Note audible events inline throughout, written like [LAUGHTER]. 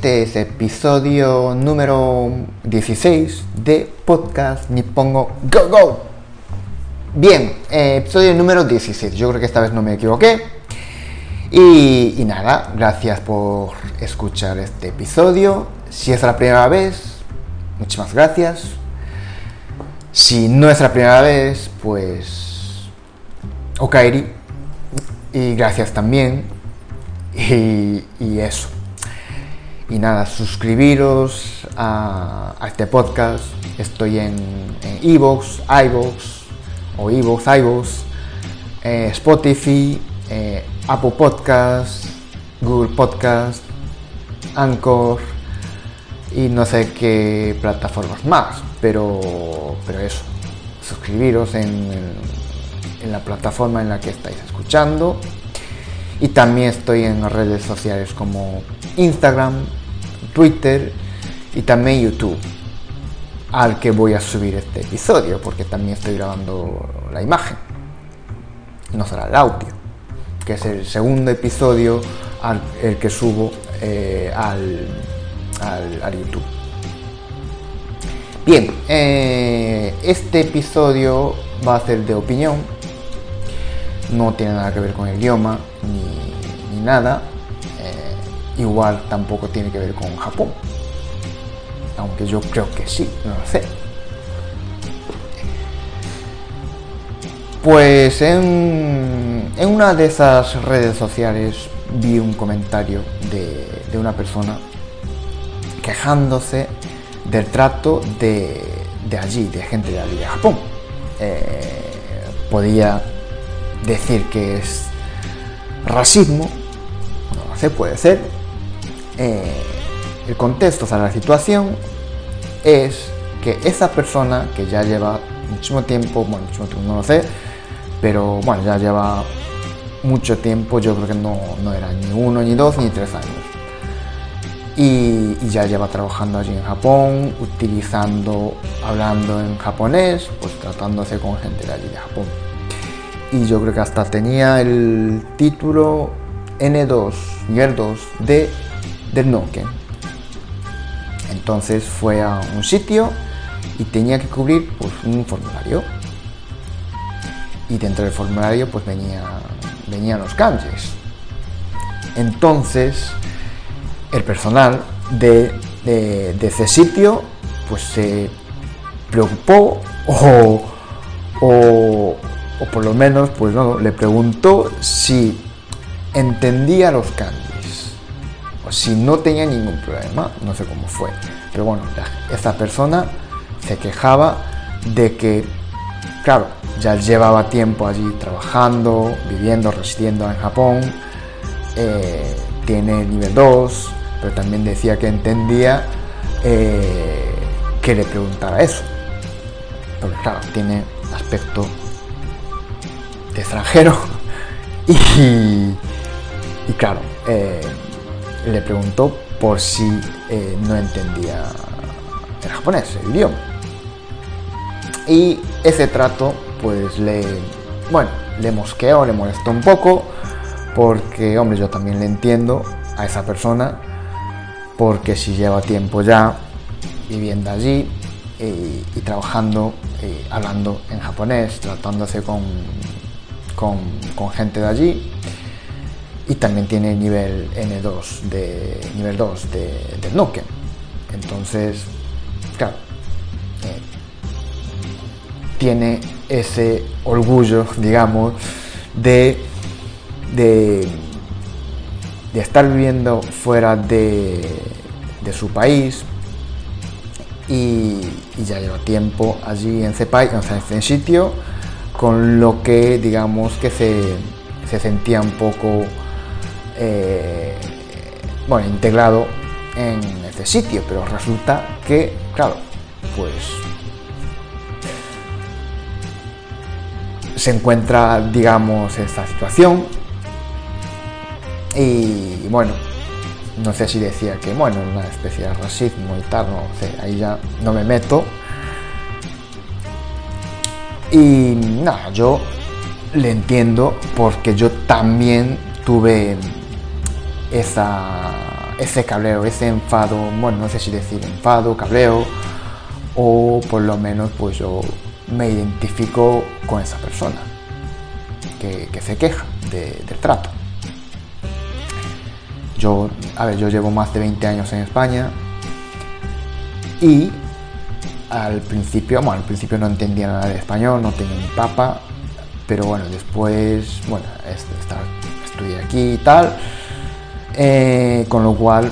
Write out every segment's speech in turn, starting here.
Este es episodio número 16 de Podcast Nippongo Go Go. Bien, eh, episodio número 16. Yo creo que esta vez no me equivoqué. Y, nada, gracias por escuchar este episodio. Si es la primera vez, muchísimas gracias. Si no es la primera vez, pues. Okairi. Y gracias también. Y eso. Y nada, suscribiros a, este podcast. Estoy en Evox, iVoox, o Evox, iVoox, eh, Spotify, eh, Apple Podcast, Google Podcast, Anchor y no sé qué plataformas más. Pero, pero eso, suscribiros en, en la plataforma en la que estáis escuchando. Y también estoy en redes sociales como Instagram, Twitter y también YouTube, al que voy a subir este episodio, porque también estoy grabando la imagen, no será el audio, que es el segundo episodio al, el que subo eh, al, al, YouTube. Bien, eh, este episodio va a ser de opinión, no tiene nada que ver con el idioma ni nada, igual tampoco tiene que ver con Japón. Aunque yo creo que sí, no lo sé. Pues en, en una de esas redes sociales vi un comentario de, de una persona quejándose del trato de, de, allí, de gente de allí, de Japón. Eh, podía decir que es racismo, no lo sé, puede ser, eh, el contexto, o sea, la situación es que esa persona que ya lleva muchísimo tiempo, bueno, muchísimo tiempo, no lo sé, pero bueno, ya lleva mucho tiempo, yo creo que no, no era ni uno, ni dos, ni tres años. Y, ya lleva trabajando allí en Japón, utilizando, hablando en japonés, pues tratándose con gente de allí de Japón. Y yo creo que hasta tenía el título N2, nivel 2 de del Noken. Entonces fue a un sitio y tenía que cubrir pues, un formulario. Y dentro del formulario pues venía, venían los kanjis. Entonces el personal de, de, de ese sitio pues se preocupó o, o, o, por lo menos pues no, le preguntó si entendía los kanjis si no tenía ningún problema, no sé cómo fue, pero bueno, esta persona se quejaba de que, claro, ya llevaba tiempo allí trabajando, viviendo, residiendo en Japón, eh, tiene nivel 2, pero también decía que entendía eh, que le preguntara eso, porque claro, tiene aspecto de extranjero [LAUGHS] y, y claro, eh, le preguntó por si eh, no entendía el japonés, el idioma. Y ese trato pues le, bueno, le mosqueó, le molestó un poco, porque, hombre, yo también le entiendo a esa persona, porque si lleva tiempo ya viviendo allí y, y trabajando, y hablando en japonés, tratándose con, con gente de allí, y también tiene nivel N2 de nivel 2 de, del Nokia. Entonces, claro, eh, tiene ese orgullo, [LAUGHS] digamos, de, de, de estar viviendo fuera de, de su país y, y, ya lleva tiempo allí en ese país, o sea, en ese sitio, con lo que digamos que se, se sentía un poco eh, bueno, integrado en este sitio, pero resulta que, claro, pues se encuentra, digamos, esta situación. Y bueno, no sé si decía que, bueno, una especie de racismo y tal, no sé, ahí ya no me meto. Y nada, yo le entiendo porque yo también tuve esa, ese cabreo, ese enfado, bueno, no sé si decir enfado, cabreo, o por lo menos pues yo me identifico con esa persona que, se queja del trato. Yo, a ver, yo llevo más de 20 años en España y al principio, bueno, al principio no entendía nada de español, no tenía ni papa, pero bueno, después, bueno, estudié aquí y tal, eh, con lo cual,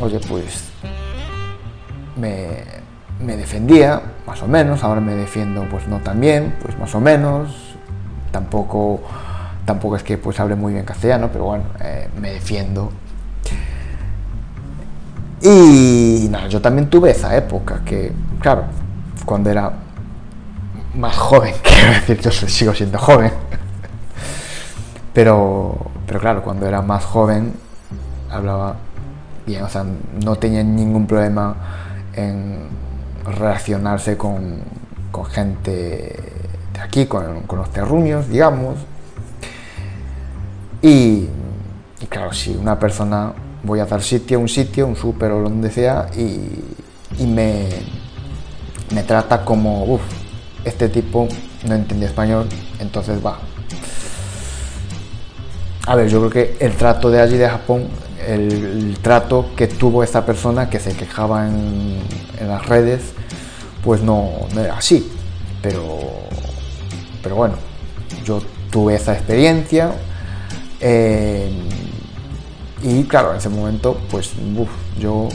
oye, pues me, defendía, más o menos, ahora me defiendo pues no tan bien, pues más o menos, tampoco, tampoco es que pues hable muy bien castellano, pero bueno, eh, me defiendo. Y nada, yo también tuve esa época que, claro, cuando era más joven, [LAUGHS] quiero decir, yo sigo siendo joven, pero, pero claro, cuando era más joven hablaba bien, o sea, no tenía ningún problema en relacionarse con, gente de aquí, con, los terruños, digamos. Y, claro, si una persona voy a dar sitio, un sitio, un súper o donde sea, y, me, me trata como, uff, este tipo no entiende español, entonces va. A ver, yo creo que el trato de allí de Japón, el, trato que tuvo esta persona que se quejaba en, las redes, pues no, era así. Pero, pero bueno, yo tuve esa experiencia eh, y claro, en ese momento, pues yo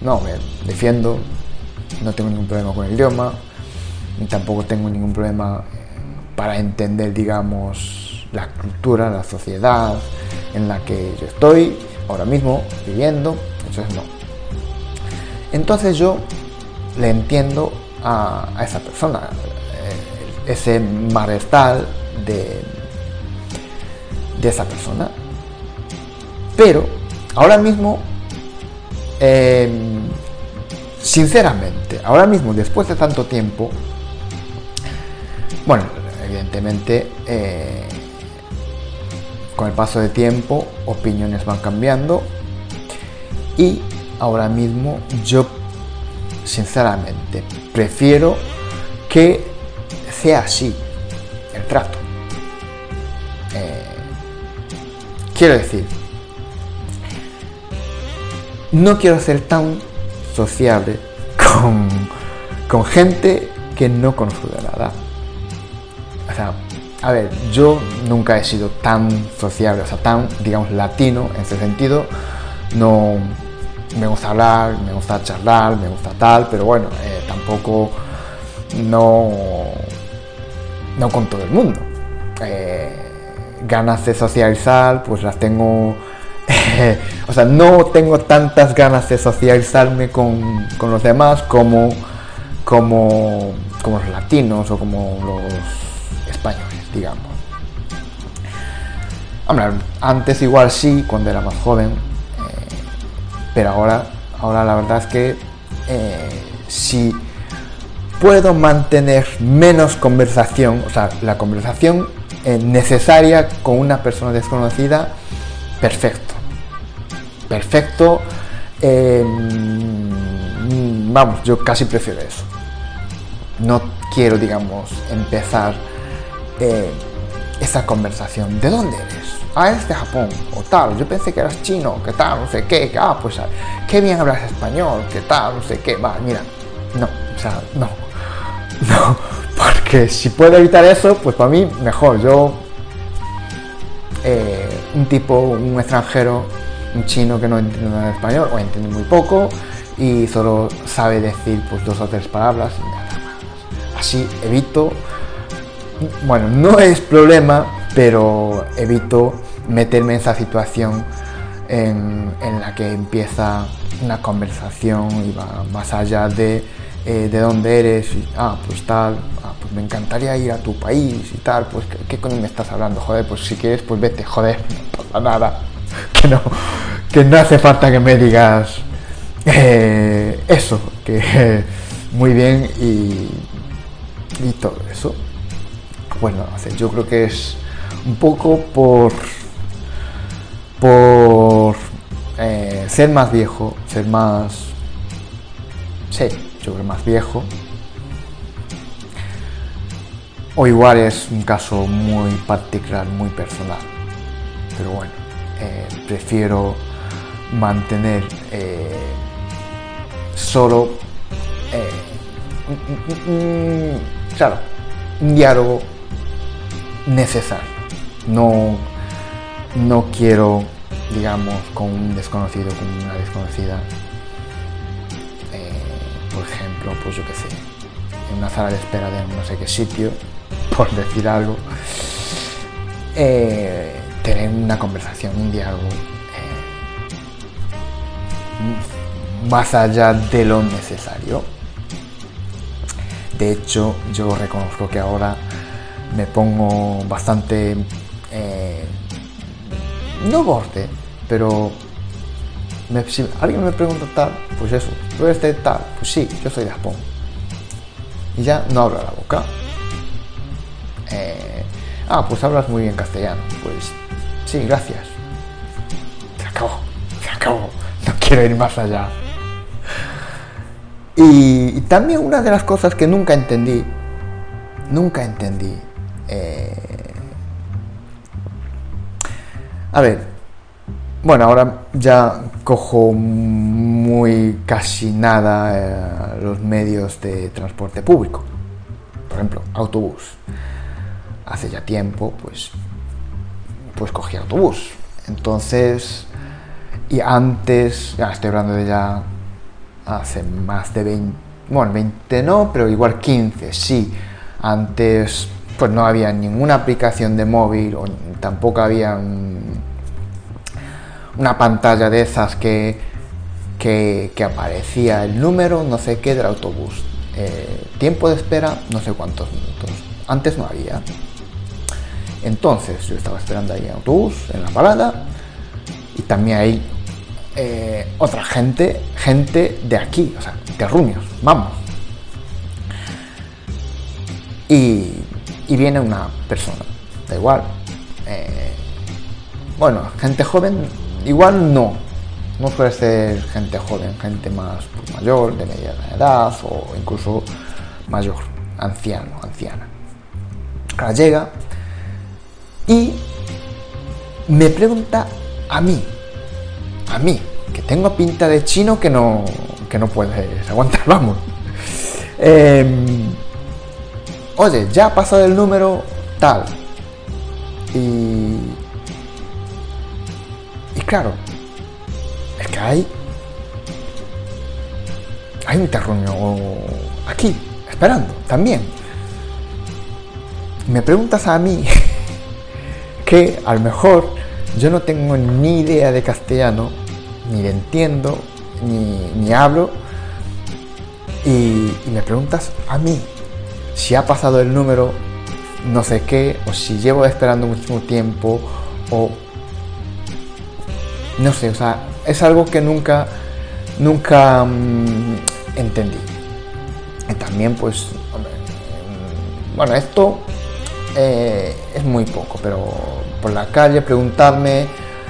no me defiendo, no tengo ningún problema con el idioma, ni tampoco tengo ningún problema para entender, digamos, la cultura, la sociedad en la que yo estoy ahora mismo viviendo, entonces no. Entonces yo le entiendo a, esa persona, eh, ese malestar de, de esa persona. Pero ahora mismo, em, sinceramente, ahora mismo, después de tanto tiempo, bueno, evidentemente, eh, con el paso de tiempo, opiniones van cambiando y ahora mismo yo sinceramente, prefiero que sea así el trato. Eh, quiero decir, no quiero ser tan sociable con, con gente que no conozco de nada. O sea, a ver, yo nunca he sido tan sociable, o sea, tan, digamos, latino en ese sentido. No, me gusta hablar, me gusta charlar, me gusta tal, pero bueno, eh, tampoco no, no con todo el mundo. Eh, ganas de socializar, pues las tengo, [LAUGHS] o sea, no tengo tantas ganas de socializarme con, con los demás como, como, como los latinos o como los españoles, digamos. Hombre, antes igual sí, cuando era más joven, pero ahora, ahora la verdad es que eh, si puedo mantener menos conversación, o sea, la conversación eh, necesaria con una persona desconocida, perfecto. Perfecto. Em, vamos, yo casi prefiero eso. No quiero, digamos, empezar eh, esa conversación. ¿De dónde eres? ah, es de Japón, o tal, yo pensé que eras chino, que tal, no sé qué, que, ah, pues qué bien hablas español, que tal, no sé qué, va, mira, no, o sea, no, [LAUGHS] no, porque si puedo evitar eso, pues para mí mejor, yo, eh, un tipo, un extranjero, un chino que no entiende nada de español, o entiende muy poco, y solo sabe decir pues dos o tres palabras, así evito, bueno, no es problema, pero evito meterme en esa situación en, la que empieza una conversación y va más allá de eh, de dónde eres y, ah, pues tal, ah, pues me encantaría ir a tu país y tal, pues ¿qué, coño me estás hablando? Joder, pues si quieres, pues vete, joder, [LAUGHS] no pasa nada, [LAUGHS] que no, que no hace falta que me digas eh, eso, que [LAUGHS] muy bien y, y todo eso. Bueno, yo creo que es un poco por por eh, ser más viejo, ser más... Sí, yo creo más viejo. O igual es un caso muy particular, muy personal. Pero bueno, eh, prefiero mantener eh, solo, un diálogo necesario. No, no quiero, digamos, con un desconocido, con una desconocida, eh, por ejemplo, pues yo qué sé, en una sala de espera de no sé qué sitio, [LAUGHS] por decir algo, eh, tener una conversación, un diálogo eh, más allá de lo necesario. De hecho, yo reconozco que ahora me pongo bastante, eh, no borde, pero si alguien me pregunta tal, pues eso, tú eres de tal, pues sí, yo soy de Japón. Y ya no abro la boca. Eh, ah, pues hablas muy bien castellano. Pues sí, gracias. Se acabó, se acabó. No quiero ir más allá. y también una de las cosas que nunca entendí, nunca entendí, eh, a ver, bueno, ahora ya cojo muy casi nada eh, los medios de transporte público. Por ejemplo, autobús. Hace ya tiempo, pues, pues cogí autobús. Entonces, y antes, ya estoy hablando de ya hace más de 20, bueno, 20 no, pero igual 15, sí. Antes pues no había ninguna aplicación de móvil o tampoco había una pantalla de esas que, que, aparecía el número no sé qué del autobús. Eh, tiempo de espera no sé cuántos minutos. Antes no había. Entonces yo estaba esperando ahí en autobús, en la parada, y también hay eh, otra gente, gente de aquí, o sea, terruños, vamos. Y y viene una persona, da igual. Eh, bueno, gente joven, igual no. No suele ser gente joven, gente más pues, mayor, de media edad o incluso mayor, anciano, anciana. Ahora llega y me pregunta a mí, a mí, que tengo pinta de chino que no, que no puedes aguantar, [LAUGHS] vamos. Eh, oye, ya ha pasado el número tal. Y, y claro, es que hay, hay un terruño aquí, esperando, también. Me preguntas a mí [LAUGHS] que a lo mejor yo no tengo ni idea de castellano, ni le entiendo, ni, ni hablo, y, y me preguntas a mí si ha pasado el número no sé qué, o si llevo esperando muchísimo tiempo, o no sé, o sea, es algo que nunca, nunca mm, entendí. Y también, pues, mm, bueno, esto eh, es muy poco, pero por la calle preguntarme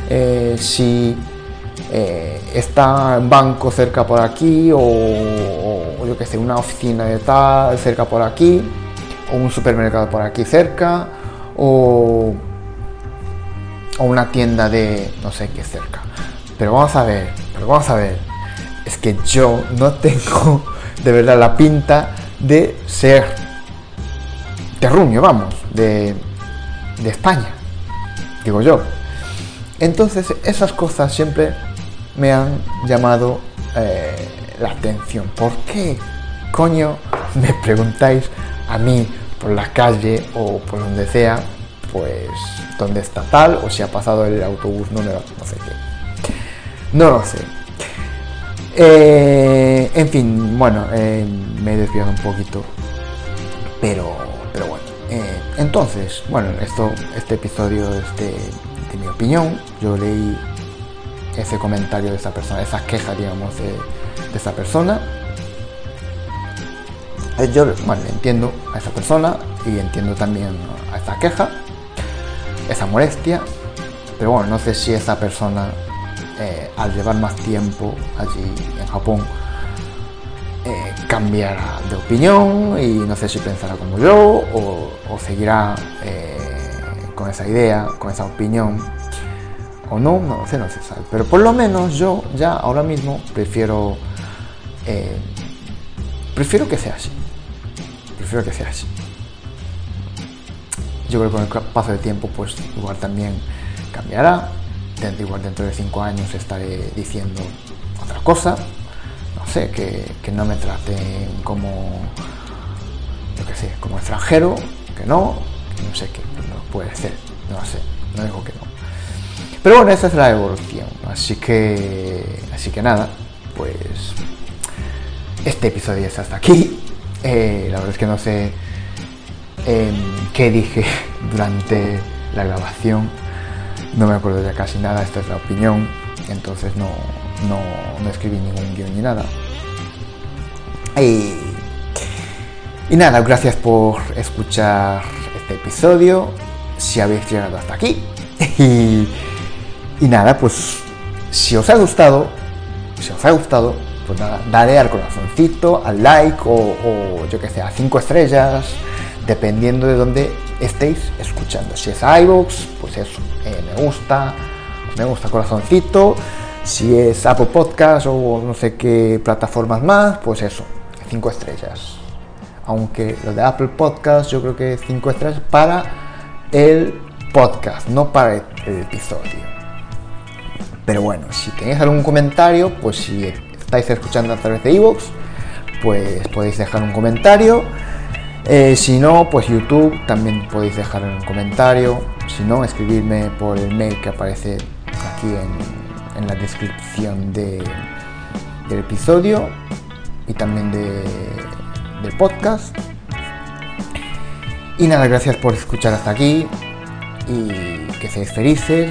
eh, si eh, está un banco cerca por aquí o, yo que sé, una oficina de tal cerca por aquí o un supermercado por aquí cerca o, o una tienda de no sé qué cerca. Pero vamos a ver, pero vamos a ver, es que yo no [LAUGHS] tengo de verdad la pinta de ser terruño, vamos, de, de España, digo yo. Entonces esas cosas siempre me han llamado eh, la atención. ¿Por qué coño me preguntáis a mí por la calle o por donde sea, pues dónde está tal o si ha pasado el autobús número no sé qué? No lo sé. Eh, en fin, bueno, eh, me he desviado un poquito. Pero, pero bueno. Eh, entonces, bueno, esto, este episodio es de, mi opinión. Yo leí ese comentario de esa persona, esa queja, digamos, de, de esa persona. Eh, Yo, bueno, entiendo a esa persona y entiendo también a esa queja, esa molestia, pero bueno, no sé si esa persona, eh, al llevar más tiempo allí en Japón, eh, cambiará de opinión y no sé si pensará como yo o, seguirá con esa idea, con esa opinión o no, no lo sé, no se sabe. Pero por lo menos yo ya ahora mismo prefiero, eh, prefiero que sea así. Prefiero que sea así. Yo creo que con el paso del tiempo, pues igual también cambiará. Dentro, igual dentro de cinco años estaré diciendo otra cosa. No sé, que, que no me traten como, yo qué sé, como extranjero, que no, no sé qué, no puede ser, no sé, no digo que. Pero bueno, esa es la evolución. Así que, así que nada, pues este episodio es hasta aquí. Eh, la verdad es que no sé eh, qué dije [LAUGHS] durante la grabación. No me acuerdo ya casi nada, esta es la opinión. Entonces no, no, no escribí ningún guion ni nada. Y, y nada, gracias por escuchar este episodio. Si habéis llegado hasta aquí. [LAUGHS] Y, y nada, pues si os ha gustado, si os ha gustado, pues nada, dale al corazoncito, al like o, yo que sé, a 5 estrellas, dependiendo de dónde estéis escuchando. Si es iVoox, pues eso, eh, me gusta, me gusta corazoncito. Si es Apple Podcast o no sé qué plataformas más, pues eso, 5 estrellas. Aunque lo de Apple Podcast yo creo que 5 estrellas para el podcast, no para el episodio. Pero bueno, si tenéis algún comentario, pues si estáis escuchando a través de iVoox, pues podéis dejar un comentario. Eh, si no, pues YouTube también podéis dejar un comentario. Si no, escribirme por el mail que aparece aquí en, la descripción de, del episodio y también de, del podcast. Y nada, gracias por escuchar hasta aquí y que seáis felices